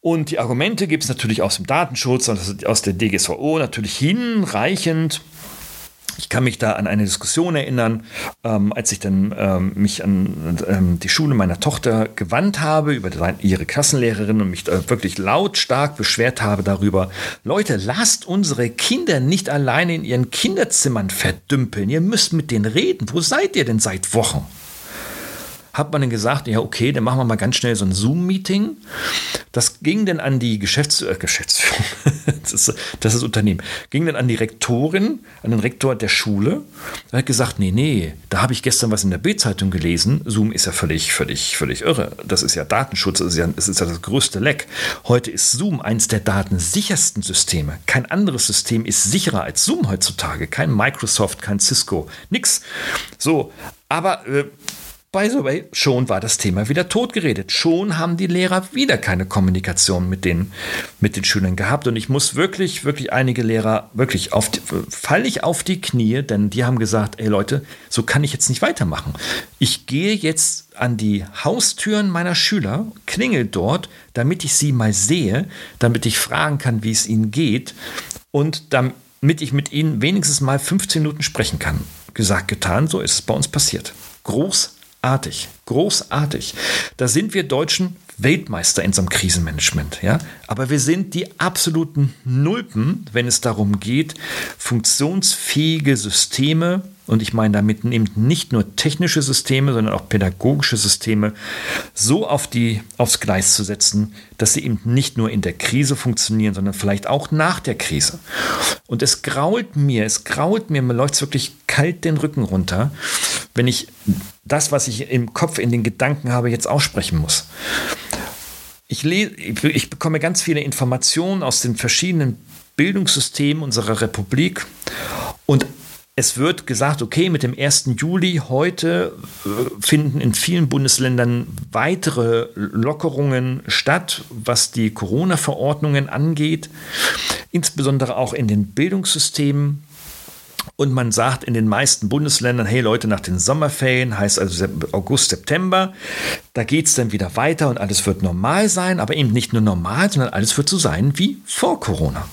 Und die Argumente gibt es natürlich aus dem Datenschutz, aus der DGSVO natürlich hinreichend. Ich kann mich da an eine Diskussion erinnern, ähm, als ich dann ähm, mich an ähm, die Schule meiner Tochter gewandt habe, über ihre Klassenlehrerin und mich da wirklich lautstark beschwert habe darüber, Leute, lasst unsere Kinder nicht alleine in ihren Kinderzimmern verdümpeln. Ihr müsst mit denen reden. Wo seid ihr denn seit Wochen? Hat man dann gesagt, ja, okay, dann machen wir mal ganz schnell so ein Zoom-Meeting. Das ging dann an die Geschäfts äh, Geschäftsführung, das, ist, das ist Unternehmen, ging dann an die Rektorin, an den Rektor der Schule. Er hat gesagt, nee, nee, da habe ich gestern was in der Bild-Zeitung gelesen. Zoom ist ja völlig, völlig, völlig irre. Das ist ja Datenschutz, das ist ja, das ist ja das größte Leck. Heute ist Zoom eins der datensichersten Systeme. Kein anderes System ist sicherer als Zoom heutzutage. Kein Microsoft, kein Cisco, nix. So, aber äh, By the way, schon war das Thema wieder totgeredet. Schon haben die Lehrer wieder keine Kommunikation mit den, mit den Schülern gehabt. Und ich muss wirklich, wirklich einige Lehrer, wirklich auf, falle ich auf die Knie, denn die haben gesagt, ey Leute, so kann ich jetzt nicht weitermachen. Ich gehe jetzt an die Haustüren meiner Schüler, klingel dort, damit ich sie mal sehe, damit ich fragen kann, wie es ihnen geht und damit ich mit ihnen wenigstens mal 15 Minuten sprechen kann. Gesagt, getan, so ist es bei uns passiert. Groß Großartig, großartig. Da sind wir Deutschen Weltmeister in so einem Krisenmanagement, ja. Aber wir sind die absoluten Nulpen, wenn es darum geht, funktionsfähige Systeme und ich meine damit eben nicht nur technische Systeme, sondern auch pädagogische Systeme so auf die, aufs Gleis zu setzen, dass sie eben nicht nur in der Krise funktionieren, sondern vielleicht auch nach der Krise. Und es grault mir, es grault mir, mir läuft es wirklich kalt den Rücken runter, wenn ich das, was ich im Kopf, in den Gedanken habe, jetzt aussprechen muss. Ich, ich bekomme ganz viele Informationen aus den verschiedenen Bildungssystem unserer Republik und es wird gesagt, okay, mit dem 1. Juli heute äh, finden in vielen Bundesländern weitere Lockerungen statt, was die Corona-Verordnungen angeht, insbesondere auch in den Bildungssystemen. Und man sagt in den meisten Bundesländern, hey Leute, nach den Sommerferien, heißt also August, September, da geht es dann wieder weiter und alles wird normal sein, aber eben nicht nur normal, sondern alles wird so sein wie vor Corona.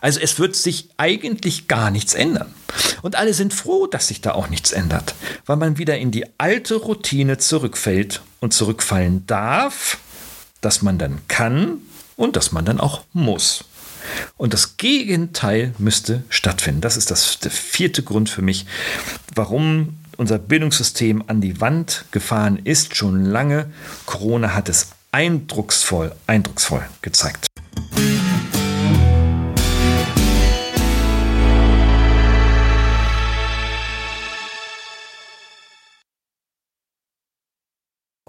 Also es wird sich eigentlich gar nichts ändern. Und alle sind froh, dass sich da auch nichts ändert, weil man wieder in die alte Routine zurückfällt und zurückfallen darf, dass man dann kann und dass man dann auch muss. Und das Gegenteil müsste stattfinden. Das ist das, der vierte Grund für mich, warum unser Bildungssystem an die Wand gefahren ist, schon lange. Corona hat es eindrucksvoll, eindrucksvoll gezeigt.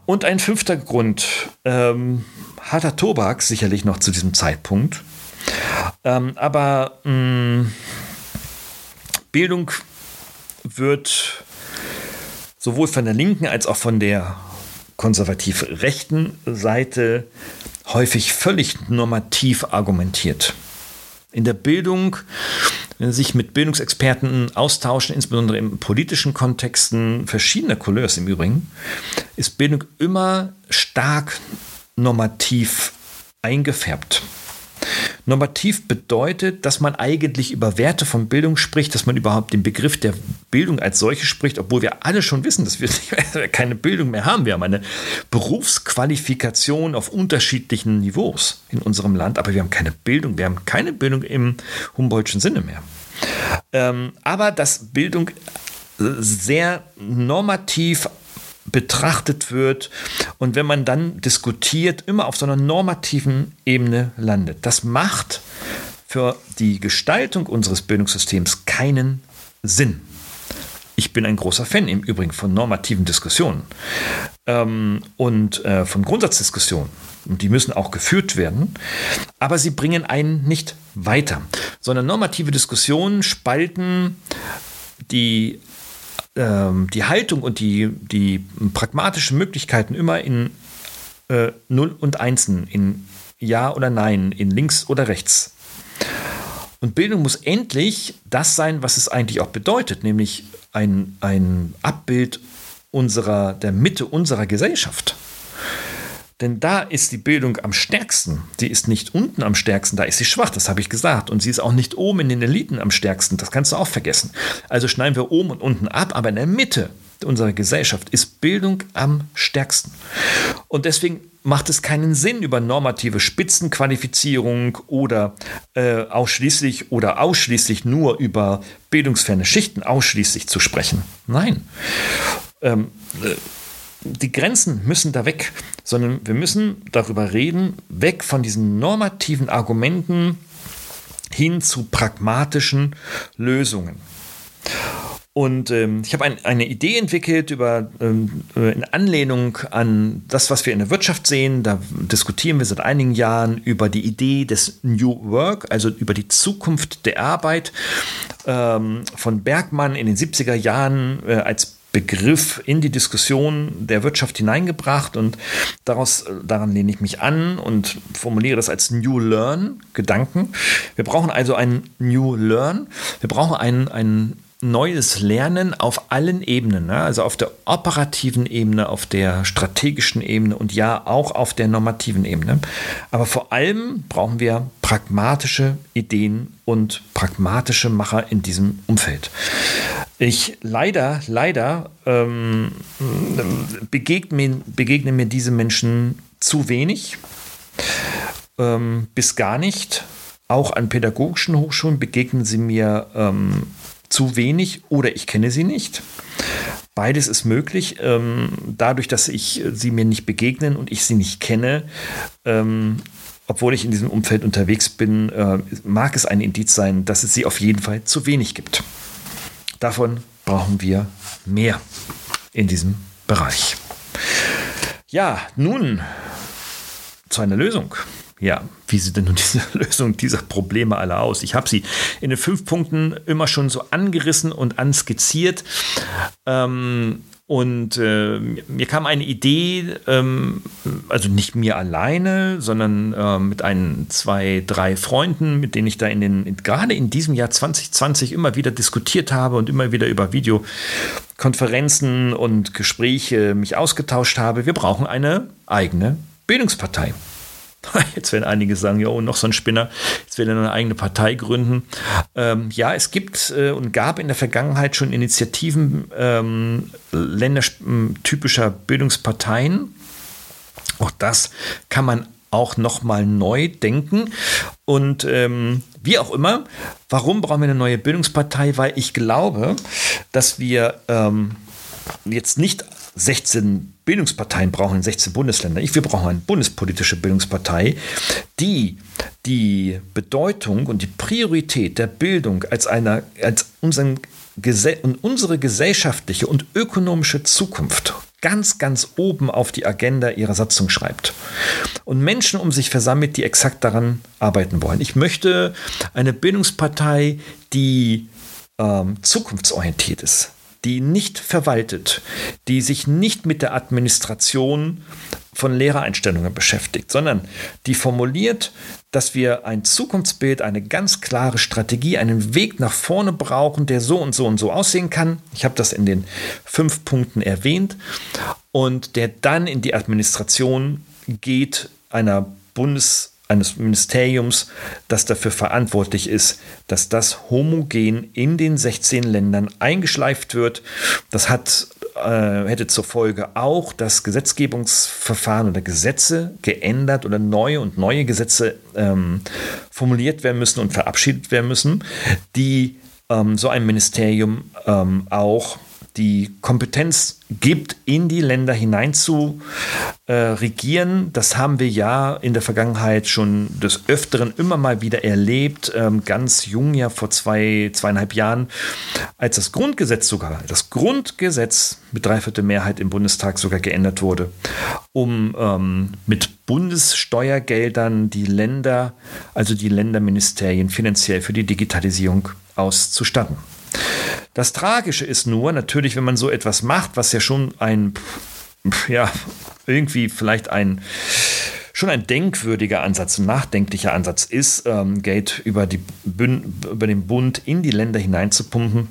Und ein fünfter Grund, ähm, harter Tobak sicherlich noch zu diesem Zeitpunkt. Ähm, aber mh, mm, Bildung wird sowohl von der linken als auch von der konservativ rechten Seite häufig völlig normativ argumentiert. In der Bildung sich mit Bildungsexperten austauschen, insbesondere in politischen Kontexten verschiedener Couleurs im Übrigen, ist Bildung immer stark normativ eingefärbt. Normativ bedeutet, dass man eigentlich über Werte von Bildung spricht, dass man überhaupt den Begriff der Bildung als solche spricht, obwohl wir alle schon wissen, dass wir keine Bildung mehr haben. Wir haben eine Berufsqualifikation auf unterschiedlichen Niveaus in unserem Land, aber wir haben keine Bildung. Wir haben keine Bildung im Humboldtschen Sinne mehr. Ähm, aber dass Bildung sehr normativ betrachtet wird und wenn man dann diskutiert, immer auf so einer normativen Ebene landet. Das macht für die Gestaltung unseres Bildungssystems keinen Sinn. Ich bin ein großer Fan im Übrigen von normativen Diskussionen ähm, und äh, von Grundsatzdiskussionen. Und die müssen auch geführt werden, aber sie bringen einen nicht weiter, sondern normative Diskussionen spalten die ähm, die Haltung und die, die pragmatischen Möglichkeiten immer in äh, Null und Einsen, in Ja oder Nein, in links oder rechts. Und Bildung muss endlich das sein, was es eigentlich auch bedeutet, nämlich ein, ein Abbild unserer, der Mitte unserer Gesellschaft. Denn da ist die Bildung am stärksten. Sie ist nicht unten am stärksten, da ist sie schwach, das habe ich gesagt. Und sie ist auch nicht oben in den Eliten am stärksten, das kannst du auch vergessen. Also schneiden wir oben und unten ab, aber in der Mitte unserer Gesellschaft ist Bildung am stärksten. Und deswegen macht es keinen Sinn, über normative Spitzenqualifizierung oder äh, ausschließlich oder ausschließlich nur über bildungsferne Schichten ausschließlich zu sprechen. Nein. Ähm, äh, die Grenzen müssen da weg, sondern wir müssen darüber reden, weg von diesen normativen Argumenten hin zu pragmatischen Lösungen. Und ähm, ich habe ein, eine Idee entwickelt über ähm, äh, in Anlehnung an das, was wir in der Wirtschaft sehen. Da diskutieren wir seit einigen Jahren über die Idee des New Work, also über die Zukunft der Arbeit. Ähm, von Bergmann in den 70er Jahren äh, als Begriff in die Diskussion der Wirtschaft hineingebracht und daraus, daran lehne ich mich an und formuliere das als New Learn Gedanken. Wir brauchen also ein New Learn. Wir brauchen ein, ein neues Lernen auf allen Ebenen, ne? also auf der operativen Ebene, auf der strategischen Ebene und ja auch auf der normativen Ebene. Aber vor allem brauchen wir pragmatische Ideen und pragmatische Macher in diesem Umfeld. Ich leider, leider ähm, begegne, begegne mir diese Menschen zu wenig, ähm, bis gar nicht. Auch an pädagogischen Hochschulen begegnen sie mir ähm, zu wenig oder ich kenne sie nicht. Beides ist möglich. Ähm, dadurch, dass ich sie mir nicht begegnen und ich sie nicht kenne, ähm, obwohl ich in diesem Umfeld unterwegs bin, äh, mag es ein Indiz sein, dass es sie auf jeden Fall zu wenig gibt. Davon brauchen wir mehr in diesem Bereich. Ja, nun zu einer Lösung. Ja, wie sieht denn nun diese Lösung dieser Probleme alle aus? Ich habe sie in den fünf Punkten immer schon so angerissen und anskizziert. Ähm, und äh, mir kam eine Idee, ähm, also nicht mir alleine, sondern äh, mit ein, zwei, drei Freunden, mit denen ich da in den, gerade in diesem Jahr 2020 immer wieder diskutiert habe und immer wieder über Videokonferenzen und Gespräche mich ausgetauscht habe. Wir brauchen eine eigene Bildungspartei. Jetzt werden einige sagen, ja, und noch so ein Spinner, jetzt will er eine eigene Partei gründen. Ähm, ja, es gibt äh, und gab in der Vergangenheit schon Initiativen ähm, ländertypischer Bildungsparteien. Auch das kann man auch nochmal neu denken. Und ähm, wie auch immer, warum brauchen wir eine neue Bildungspartei? Weil ich glaube, dass wir ähm, jetzt nicht 16 Bildungsparteien brauchen in 16 Bundesländern. Ich, wir brauchen eine bundespolitische Bildungspartei, die die Bedeutung und die Priorität der Bildung als, einer, als unseren, und unsere gesellschaftliche und ökonomische Zukunft ganz, ganz oben auf die Agenda ihrer Satzung schreibt. Und Menschen um sich versammelt, die exakt daran arbeiten wollen. Ich möchte eine Bildungspartei, die ähm, zukunftsorientiert ist, die nicht verwaltet, die sich nicht mit der Administration von Lehrereinstellungen beschäftigt, sondern die formuliert, dass wir ein Zukunftsbild, eine ganz klare Strategie, einen Weg nach vorne brauchen, der so und so und so aussehen kann. Ich habe das in den fünf Punkten erwähnt und der dann in die Administration geht einer Bundes- eines Ministeriums, das dafür verantwortlich ist, dass das homogen in den 16 Ländern eingeschleift wird. Das hat, äh, hätte zur Folge auch, dass Gesetzgebungsverfahren oder Gesetze geändert oder neue und neue Gesetze ähm, formuliert werden müssen und verabschiedet werden müssen, die ähm, so ein Ministerium ähm, auch die Kompetenz gibt, in die Länder hinein zu äh, regieren. Das haben wir ja in der Vergangenheit schon des Öfteren immer mal wieder erlebt. Ähm, ganz jung, ja vor zwei, zweieinhalb Jahren, als das Grundgesetz sogar, das Grundgesetz mit dreiviertel Mehrheit im Bundestag sogar geändert wurde, um ähm, mit Bundessteuergeldern die Länder, also die Länderministerien finanziell für die Digitalisierung auszustatten. Das Tragische ist nur, natürlich, wenn man so etwas macht, was ja schon ein, ja, irgendwie vielleicht ein, schon ein denkwürdiger Ansatz, ein nachdenklicher Ansatz ist, ähm, Geld über, die über den Bund in die Länder hineinzupumpen,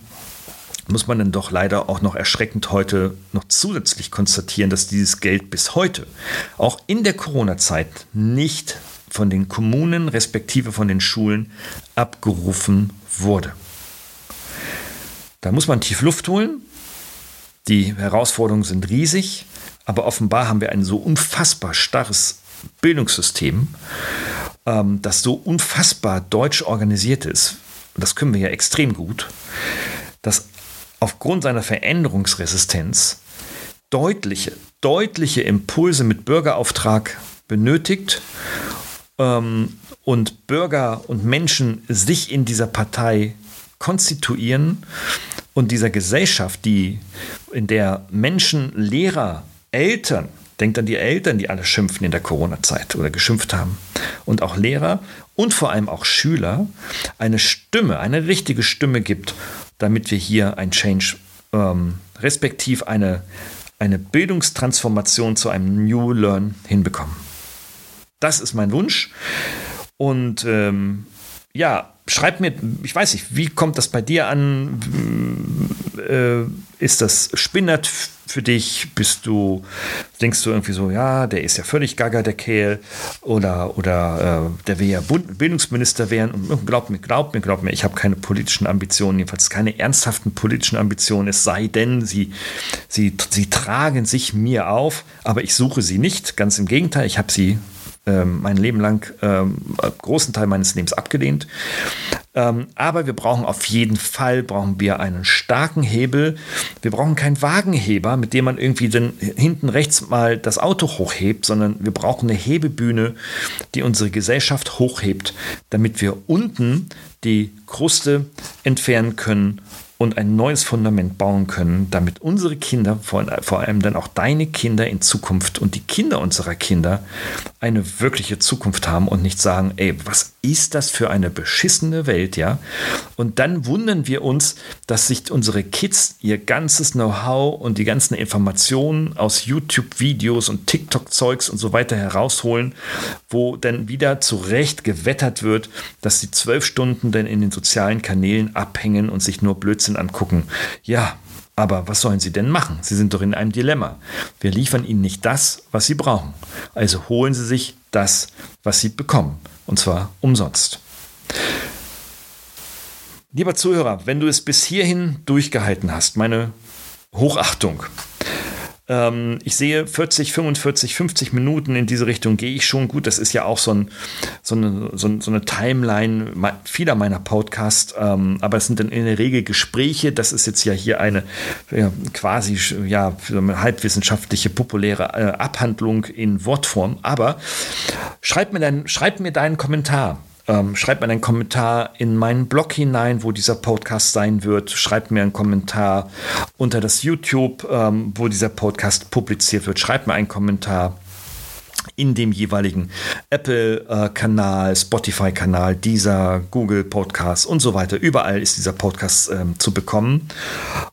muss man dann doch leider auch noch erschreckend heute noch zusätzlich konstatieren, dass dieses Geld bis heute, auch in der Corona-Zeit, nicht von den Kommunen respektive von den Schulen abgerufen wurde. Da muss man tief Luft holen. Die Herausforderungen sind riesig, aber offenbar haben wir ein so unfassbar starres Bildungssystem, ähm, das so unfassbar deutsch organisiert ist. Und das können wir ja extrem gut, dass aufgrund seiner Veränderungsresistenz deutliche, deutliche Impulse mit Bürgerauftrag benötigt ähm, und Bürger und Menschen sich in dieser Partei konstituieren und dieser Gesellschaft, die, in der Menschen, Lehrer, Eltern, denkt an die Eltern, die alle schimpfen in der Corona-Zeit oder geschimpft haben, und auch Lehrer und vor allem auch Schüler eine Stimme, eine richtige Stimme gibt, damit wir hier ein Change, ähm, respektiv eine, eine Bildungstransformation zu einem New Learn hinbekommen. Das ist mein Wunsch. Und ähm, ja, schreib mir, ich weiß nicht, wie kommt das bei dir an? Äh, ist das spinnert für dich? Bist du, denkst du irgendwie so, ja, der ist ja völlig gaga, der Kerl, oder, oder äh, der will ja Bildungsminister werden und glaub mir, glaub mir, glaub mir, ich habe keine politischen Ambitionen, jedenfalls keine ernsthaften politischen Ambitionen, es sei denn, sie, sie, sie tragen sich mir auf, aber ich suche sie nicht, ganz im Gegenteil, ich habe sie ähm, mein Leben lang, ähm, großen Teil meines Lebens abgelehnt. Ähm, aber wir brauchen auf jeden Fall, brauchen wir einen starken Hebel. Wir brauchen keinen Wagenheber, mit dem man irgendwie dann hinten rechts mal das Auto hochhebt, sondern wir brauchen eine Hebebühne, die unsere Gesellschaft hochhebt, damit wir unten die Kruste entfernen können und ein neues Fundament bauen können, damit unsere Kinder, vor, vor allem dann auch deine Kinder in Zukunft und die Kinder unserer Kinder eine wirkliche Zukunft haben und nicht sagen, ey, was ist das für eine beschissene Welt, ja? Und dann wundern wir uns, dass sich unsere Kids ihr ganzes Know-how und die ganzen Informationen aus YouTube-Videos und TikTok-Zeugs und so weiter herausholen, wo dann wieder zurecht gewettert wird, dass sie zwölf Stunden dann in den sozialen Kanälen abhängen und sich nur Blödsinn angucken. Ja, aber was sollen sie denn machen? Sie sind doch in einem Dilemma. Wir liefern ihnen nicht das, was sie brauchen. Also holen sie sich das, was sie bekommen. Und zwar umsonst. Lieber Zuhörer, wenn du es bis hierhin durchgehalten hast, meine Hochachtung. Ähm, ich sehe 40, 45, 50 Minuten in diese Richtung gehe ich schon gut. Das ist ja auch so, ein, so, eine, so, so eine Timeline vieler meiner Podcasts. Ähm, aber es sind dann in der Regel Gespräche. Das ist jetzt ja hier eine ja, quasi ja, halbwissenschaftliche, populäre äh, Abhandlung in Wortform. Aber schreib mir, dein, schreib mir deinen Kommentar. Ähm, schreibt mir einen Kommentar in meinen Blog hinein, wo dieser Podcast sein wird. Schreibt mir einen Kommentar unter das YouTube, ähm, wo dieser Podcast publiziert wird. Schreibt mir einen Kommentar in dem jeweiligen Apple-Kanal, Spotify-Kanal, dieser Google Podcast und so weiter. Überall ist dieser Podcast ähm, zu bekommen.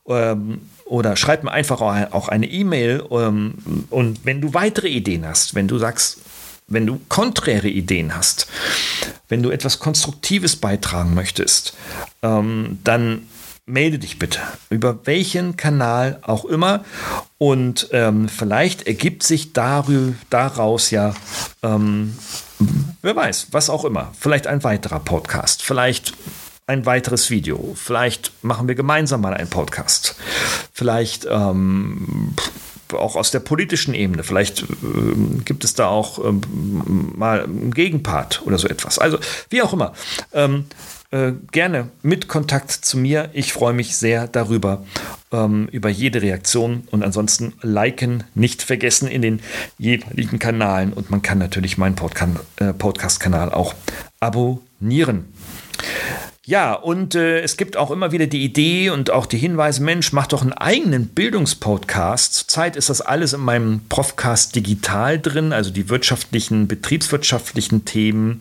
Ähm, oder schreib mir einfach auch eine E-Mail. Ähm, und wenn du weitere Ideen hast, wenn du sagst, wenn du konträre Ideen hast, wenn du etwas Konstruktives beitragen möchtest, ähm, dann melde dich bitte. Über welchen Kanal auch immer. Und ähm, vielleicht ergibt sich darüber, daraus ja, ähm, wer weiß, was auch immer, vielleicht ein weiterer Podcast, vielleicht ein weiteres Video, vielleicht machen wir gemeinsam mal einen Podcast, vielleicht ähm, auch aus der politischen Ebene. Vielleicht äh, gibt es da auch ähm, mal einen Gegenpart oder so etwas. Also wie auch immer. Ähm, äh, gerne mit Kontakt zu mir. Ich freue mich sehr darüber, ähm, über jede Reaktion und ansonsten liken nicht vergessen in den jeweiligen Kanalen und man kann natürlich meinen äh, Podcast-Kanal auch abonnieren. Ja, und äh, es gibt auch immer wieder die Idee und auch die Hinweise, Mensch, mach doch einen eigenen Bildungspodcast. Zurzeit ist das alles in meinem Profcast digital drin, also die wirtschaftlichen, betriebswirtschaftlichen Themen,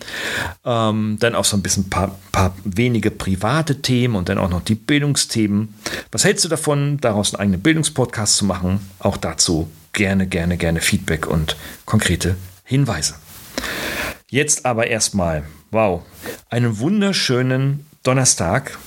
ähm, dann auch so ein bisschen paar, paar wenige private Themen und dann auch noch die Bildungsthemen. Was hältst du davon, daraus einen eigenen Bildungspodcast zu machen? Auch dazu gerne, gerne, gerne Feedback und konkrete Hinweise. Jetzt aber erstmal, wow, einen wunderschönen Donnerstag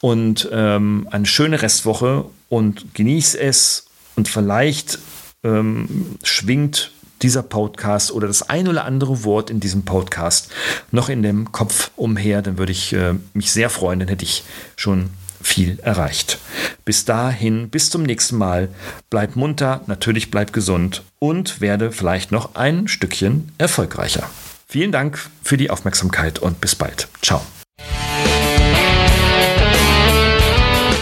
und ähm, eine schöne Restwoche und genieß es und vielleicht ähm, schwingt dieser Podcast oder das ein oder andere Wort in diesem Podcast noch in dem Kopf umher, dann würde ich äh, mich sehr freuen, dann hätte ich schon viel erreicht. Bis dahin, bis zum nächsten Mal, bleib munter, natürlich bleib gesund und werde vielleicht noch ein Stückchen erfolgreicher. Vielen Dank für die Aufmerksamkeit und bis bald. Ciao.